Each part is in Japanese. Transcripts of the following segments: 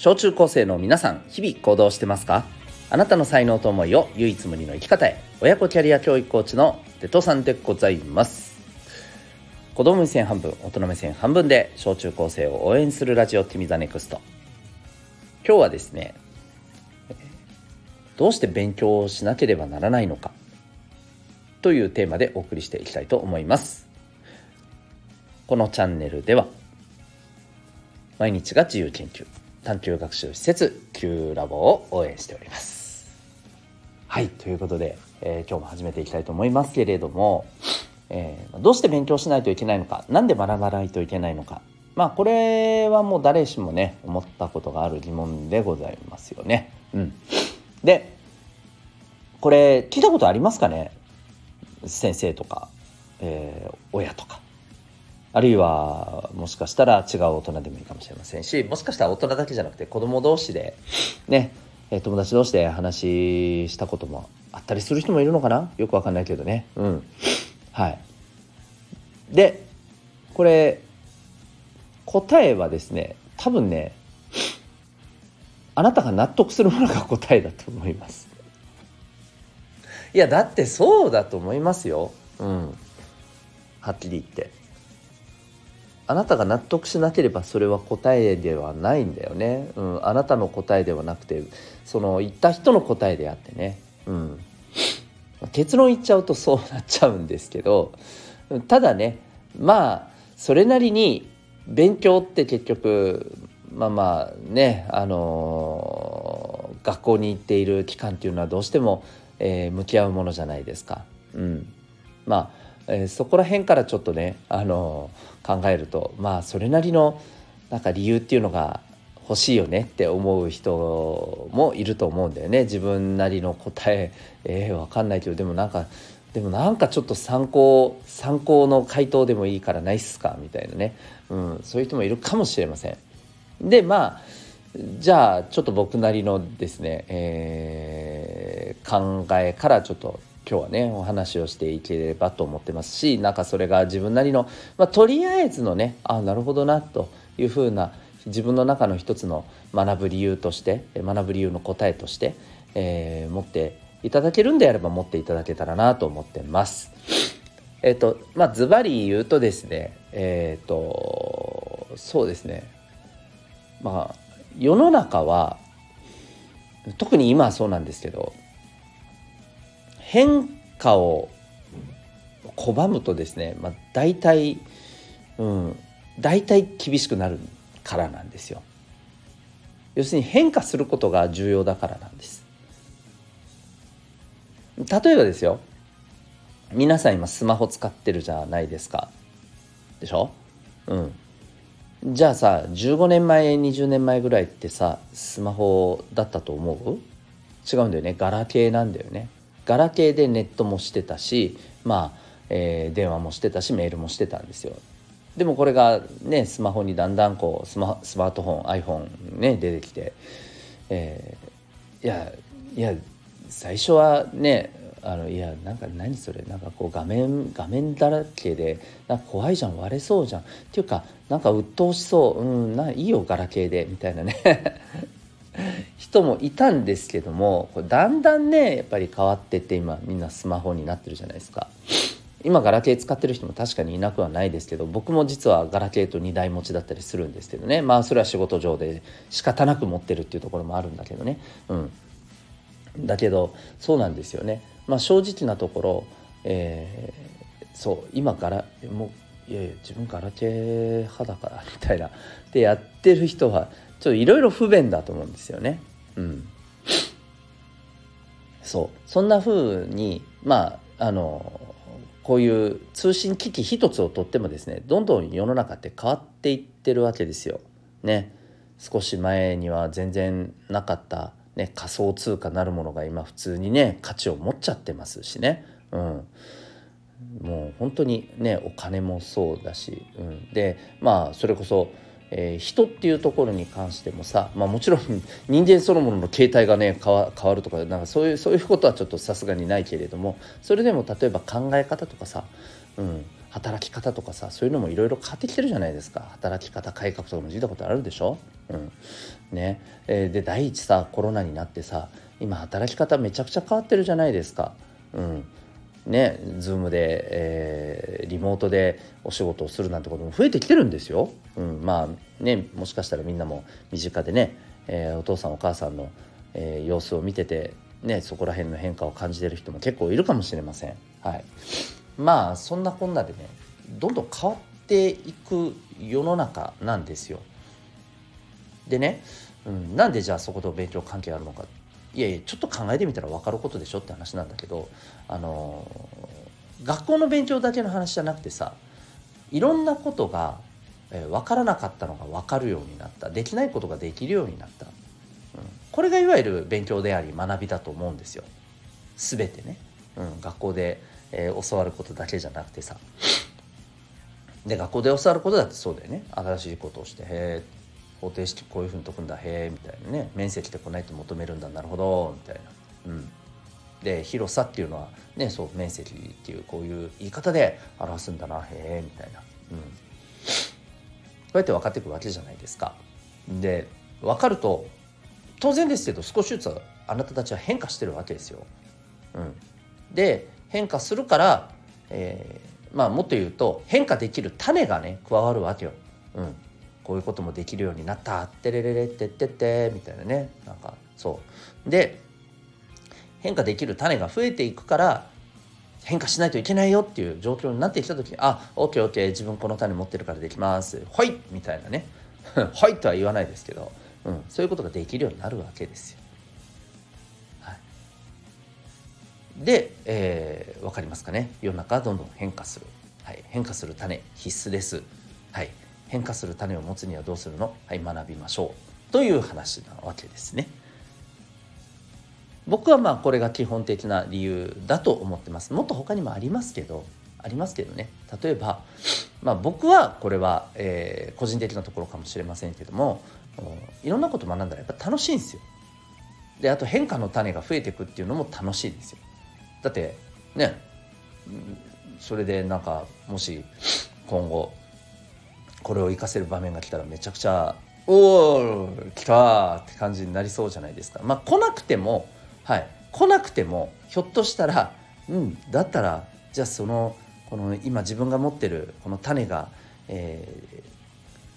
小中高生の皆さん日々行動してますか？あなたの才能と思いを唯一無二の生き方へ。親子キャリア教育コーチのデトさんでございます。子供目線半分大人目線半分で小中高生を応援するラジオティミザネクスト。今日はですねどうして勉強をしなければならないのか？というテーマでお送りしていきたいと思います。このチャンネルでは毎日が自由研究。探究学習施設 Q ラボを応援しております。はいということで、えー、今日も始めていきたいと思いますけれども、えー、どうして勉強しないといけないのか何で学ばないといけないのかまあこれはもう誰しもね思ったことがある疑問でございますよね。うん、でこれ聞いたことありますかね？先生とか、えー、親とか。あるいはもしかしたら違う大人でもいいかもしれませんしもしかしたら大人だけじゃなくて子供同士でね友達同士で話したこともあったりする人もいるのかな？よくわかんないけどね。うん。はい。でこれ答えはですね多分ねあなたが納得するものが答えだと思います。いやだってそうだと思いますよ。うん。はっきり言って。あなたが納得しなければそれは答えではないんだよね、うん、あなたの答えではなくてその言った人の答えであってね、うん、結論言っちゃうとそうなっちゃうんですけどただねまあそれなりに勉強って結局まあまあねあのー、学校に行っている期間っていうのはどうしても、えー、向き合うものじゃないですか。うん、まあえー、そこら辺からちょっとね、あの、考えるとまあそれなりのなんか理由っていうのが欲しいよねって思う人もいると思うんだよね。自分なりの答ええー、分かんないけどでもなんかでもなんかちょっと参考参考の回答でもいいからないっすか？みたいなね、うん、そういう人もいるかもしれません。でまあじゃあちょっと僕なりのですね、えー、考えからちょっと今日はねお話をしていければと思ってますしなんかそれが自分なりの、まあ、とりあえずのねあなるほどなというふうな自分の中の一つの学ぶ理由として学ぶ理由の答えとして、えー、持っていただけるんであれば持っていただけたらなと思ってます。えっ、ー、とまあズバリ言うとですねえっ、ー、とそうですねまあ世の中は特に今はそうなんですけど変化を拒むとですね、まあ、大体、うん、大体厳しくなるからなんですよ。要するに変化することが重要だからなんです。例えばですよ皆さん今スマホ使ってるじゃないですか。でしょ？うん。じゃあさ15年前20年前ぐらいってさスマホだったと思う？違うんだよねガラケーなんだよね。ガラケーでネットもしてたしまあ、えー、電話もしてたしメールもしてたんですよ。でもこれがねスマホにだんだんこうスマスマートフォン iPhone ね出てきて、えー、いやいや最初はねあのいやなんか何それなんかこう画面画面だらけでなんか怖いじゃん割れそうじゃんっていうかなんか鬱陶しそううんないいよガラケーでみたいなね人もいたんですけどもこれだんだんねやっぱり変わってって今みんなスマホになってるじゃないですか。今ガラケー使ってる人も確かにいなくはないですけど僕も実はガラケーと2台持ちだったりするんですけどね。まあそれは仕事上で仕方なく持ってるっていうところもあるんだけどね。うん。だけどそうなんですよね。まあ正直なところ、えー、そう今ガラもういやいや自分ガラケー派だからみたいな。でやってる人はちょっといろいろ不便だと思うんですよね。うん、そう。そんな風にまああのこういう通信機器一つをとってもですねどんどん世の中って変わっていってるわけですよ。ね。少し前には全然なかった、ね、仮想通貨なるものが今普通にね価値を持っちゃってますしね。うん、もう本当にねお金もそうだし、うん、でまあそれこそえー、人っていうところに関してもさ、まあ、もちろん 人間そのものの形態がね変わるとかなんかそういうそういうことはちょっとさすがにないけれどもそれでも例えば考え方とかさ、うん、働き方とかさそういうのもいろいろ変わってきてるじゃないですか。働き方改革とかも聞いたことあるでしょ、うん。ね。えー、で第一さコロナになってさ今働き方めちゃくちゃ変わってるじゃないですか。うん。ね、Zoom で、えー、リモートでお仕事をするなんてことも増えてきてるんですよ。うん、まあねもしかしたらみんなも身近でね、えー、お父さんお母さんの、えー、様子を見てて、ね、そこら辺の変化を感じてる人も結構いるかもしれません。はい、まあそんなこんなでねどんどん変わっていく世の中なんですよ。でね、うん、なんでじゃあそこと勉強関係あるのかっいやいやちょっと考えてみたら分かることでしょって話なんだけどあの学校の勉強だけの話じゃなくてさいろんなことが、えー、分からなかったのが分かるようになった。できないことができるようになった、うん、これがいわゆる勉強であり学びだと思うんですよ。全てね、うん、学校で、えー、教わることだけじゃなくてさ。で学校で教わることだってそうだよね。新しいことをしてへえ方程式こういうふうに解くんだへえみたいなね面積でこないと求めるんだなるほどみたいな。うんで広さっていうのはねそう面積っていうこういう言い方で表すんだなへえみたいな、うん、こうやって分かっていくわけじゃないですか。で分かると当然ですけど少しずつあなたたちは変化してるわけですよ。うん、で変化するから、えー、まあもっと言うと変化できる種がね加わるわけよ。うん、こういうこともできるようになった。ってれれれってってってみたいなね。なんかそう。で変化できる種が増えていくから変化しないといけないよっていう状況になってきた時に「あオッケーオッケー自分この種持ってるからできます」「ほい!」みたいなね「ほい!」とは言わないですけど、うん、そういうことができるようになるわけですよ。はい、で、えー、分かりますかね？世の中どんどん変化する、はい、変化する種必須です。はい。変化する種を持つにはどうするの？はい学びましょうという話なわけですね。僕はまあこれが基本的な理由だと思ってます。もっと他にもありますけどありますけどね例えば、まあ、僕はこれは、えー、個人的なところかもしれませんけどもいろんなこと学んだらやっぱ楽しいんですよ。であと変化の種が増えていくっていうのも楽しいですよ。だってねそれでなんかもし今後これを活かせる場面が来たらめちゃくちゃ「おお来た!」って感じになりそうじゃないですか。まあ来なくてもはい来なくてもひょっとしたらうんだったらじゃあそのこの今自分が持ってるこの種が、えー、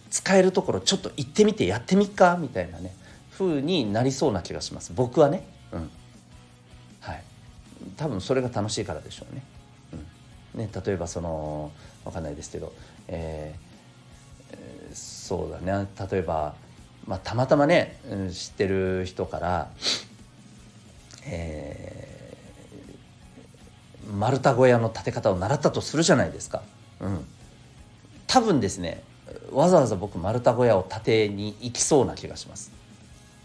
使えるところちょっと行ってみてやってみっかみたいなね風になりそうな気がします僕はね。うんはい多分それが楽しいからでしょうね。うん、ね例えばその分かんないですけど、えーそうだね例えば、まあ、たまたまね、うん、知ってる人から、えー、丸太小屋の建て方を習ったとするじゃないですか。うん、多分ですねわざわざ僕丸太小屋を建てに行きそうな気がします。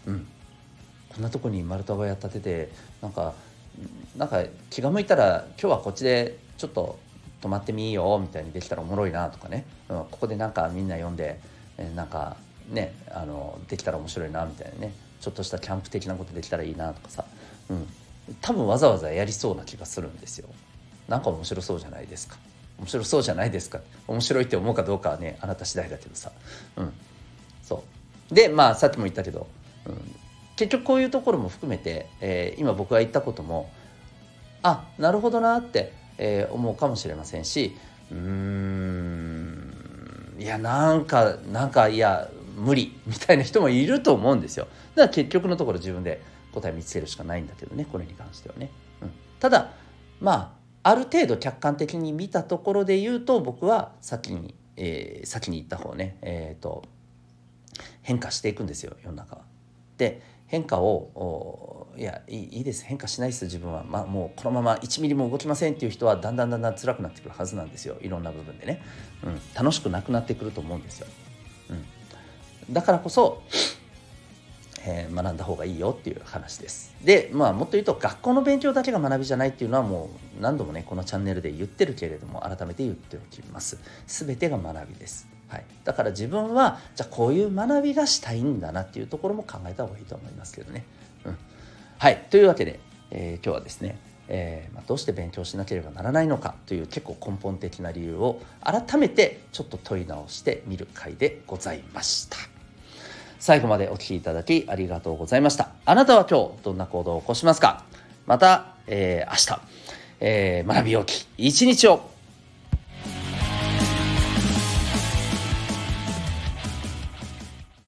うん、こんなとこに丸太小屋建ててなんかなんか気が向いたら今日はこっちでちょっと泊まってみよみたいにできたらおもろいなとかね、うん、ここでなんかみんな読んで、えなんかねあのできたら面白いなみたいなねちょっとしたキャンプ的なことできたらいいなとかさ、うん、多分わざわざやりそうな気がするんですよ。なんか面白そうじゃないですか。面白そうじゃないですか。面白いって思うかどうかはねあなた次第だけどさ。うん、そうでまあさっきも言ったけど、うん、結局こういうところも含めて、えー、今僕が言ったこともあなるほどなってえー、思うかもしれませんしうーんいやなんかなんかいや無理みたいな人もいると思うんですよ。だから結局のところ自分で答え見つけるしかないんだけどねこれに関してはね、うん、ただまあある程度客観的に見たところで言うと僕は先に、えー、先に言った方ね。えっ、ー、と変化していくんですよ世の中は。で変化をいやいいです。変化しないです自分は、まあ、もうこのまま1ミリも動きませんっていう人はだんだんだんだん辛くなってくるはずなんですよ。いろんな部分でね、うん、楽しくなくなってくると思うんですよ、うん、だからこそ、えー、学んだ方がいいよっていう話です。でまあもっと言うと学校の勉強だけが学びじゃないっていうのはもう何度もねこのチャンネルで言ってるけれども改めて言っておきます。全てが学びです。はい、だから自分はじゃあこういう学びがしたいんだなっていうところも考えた方がいいと思いますけどね。うん、はい。というわけで、えー、今日はですね、えー、まあ、どうして勉強しなければならないのかという結構根本的な理由を改めてちょっと問い直してみる回でございました。最後までお聴きいただきありがとうございました。あなたは今日どんな行動を起こしますか？また、えー、明日、えー、学びよき一日を